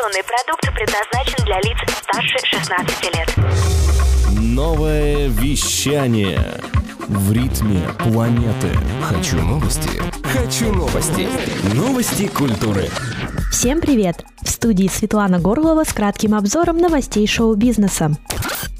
Информационный продукт предназначен для лиц старше 16 лет. Новое вещание. В ритме планеты. Хочу новости. Хочу новости. Новости культуры. Всем привет! В студии Светлана Горлова с кратким обзором новостей шоу-бизнеса.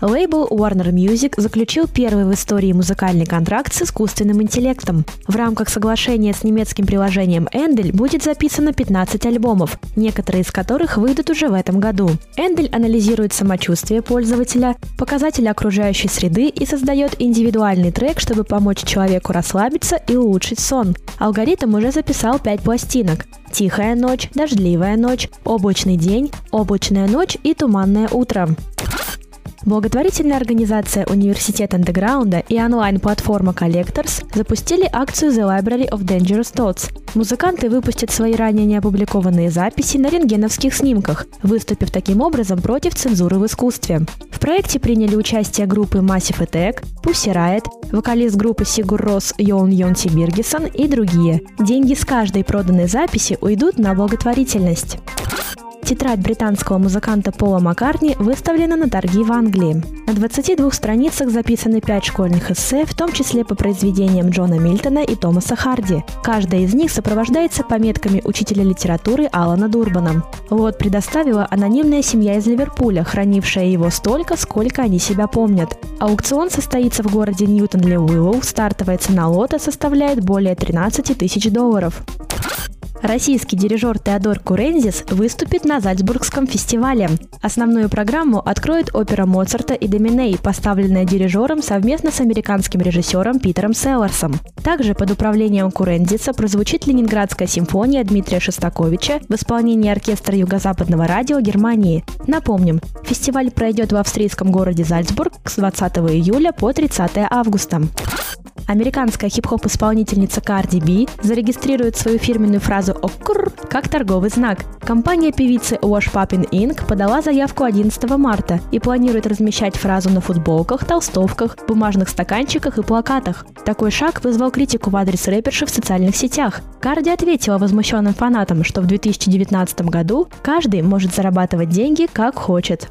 Лейбл Warner Music заключил первый в истории музыкальный контракт с искусственным интеллектом. В рамках соглашения с немецким приложением Эндель будет записано 15 альбомов, некоторые из которых выйдут уже в этом году. Эндель анализирует самочувствие пользователя, показатели окружающей среды и создает индивидуальный трек, чтобы помочь человеку расслабиться и улучшить сон. Алгоритм уже записал 5 пластинок. Тихая ночь, дождливая ночь, облачный день, облачная ночь и туманное утро. Благотворительная организация Университет Андеграунда и онлайн-платформа Collectors запустили акцию The Library of Dangerous Thoughts. Музыканты выпустят свои ранее не опубликованные записи на рентгеновских снимках, выступив таким образом против цензуры в искусстве. В проекте приняли участие группы Massive Attack, Pussy Riot, вокалист группы Сигур Рос Йон Йонси Биргиссон и другие. Деньги с каждой проданной записи уйдут на благотворительность. Тетрадь британского музыканта Пола Маккартни выставлена на торги в Англии. На 22 страницах записаны 5 школьных эссе, в том числе по произведениям Джона Мильтона и Томаса Харди. Каждая из них сопровождается пометками учителя литературы Алана Дурбана. Лот предоставила анонимная семья из Ливерпуля, хранившая его столько, сколько они себя помнят. Аукцион состоится в городе Ньютон-Ле-Уиллоу, стартовая цена лота составляет более 13 тысяч долларов. Российский дирижер Теодор Курензис выступит на Зальцбургском фестивале. Основную программу откроет опера Моцарта и Доминей, поставленная дирижером совместно с американским режиссером Питером Селларсом. Также под управлением Курензиса прозвучит Ленинградская симфония Дмитрия Шостаковича в исполнении оркестра Юго-Западного радио Германии. Напомним, фестиваль пройдет в австрийском городе Зальцбург с 20 июля по 30 августа. Американская хип-хоп-исполнительница Cardi B зарегистрирует свою фирменную фразу «оккур» как торговый знак. Компания певицы Wash Poppin Inc. подала заявку 11 марта и планирует размещать фразу на футболках, толстовках, бумажных стаканчиках и плакатах. Такой шаг вызвал критику в адрес рэперши в социальных сетях. Карди ответила возмущенным фанатам, что в 2019 году каждый может зарабатывать деньги как хочет.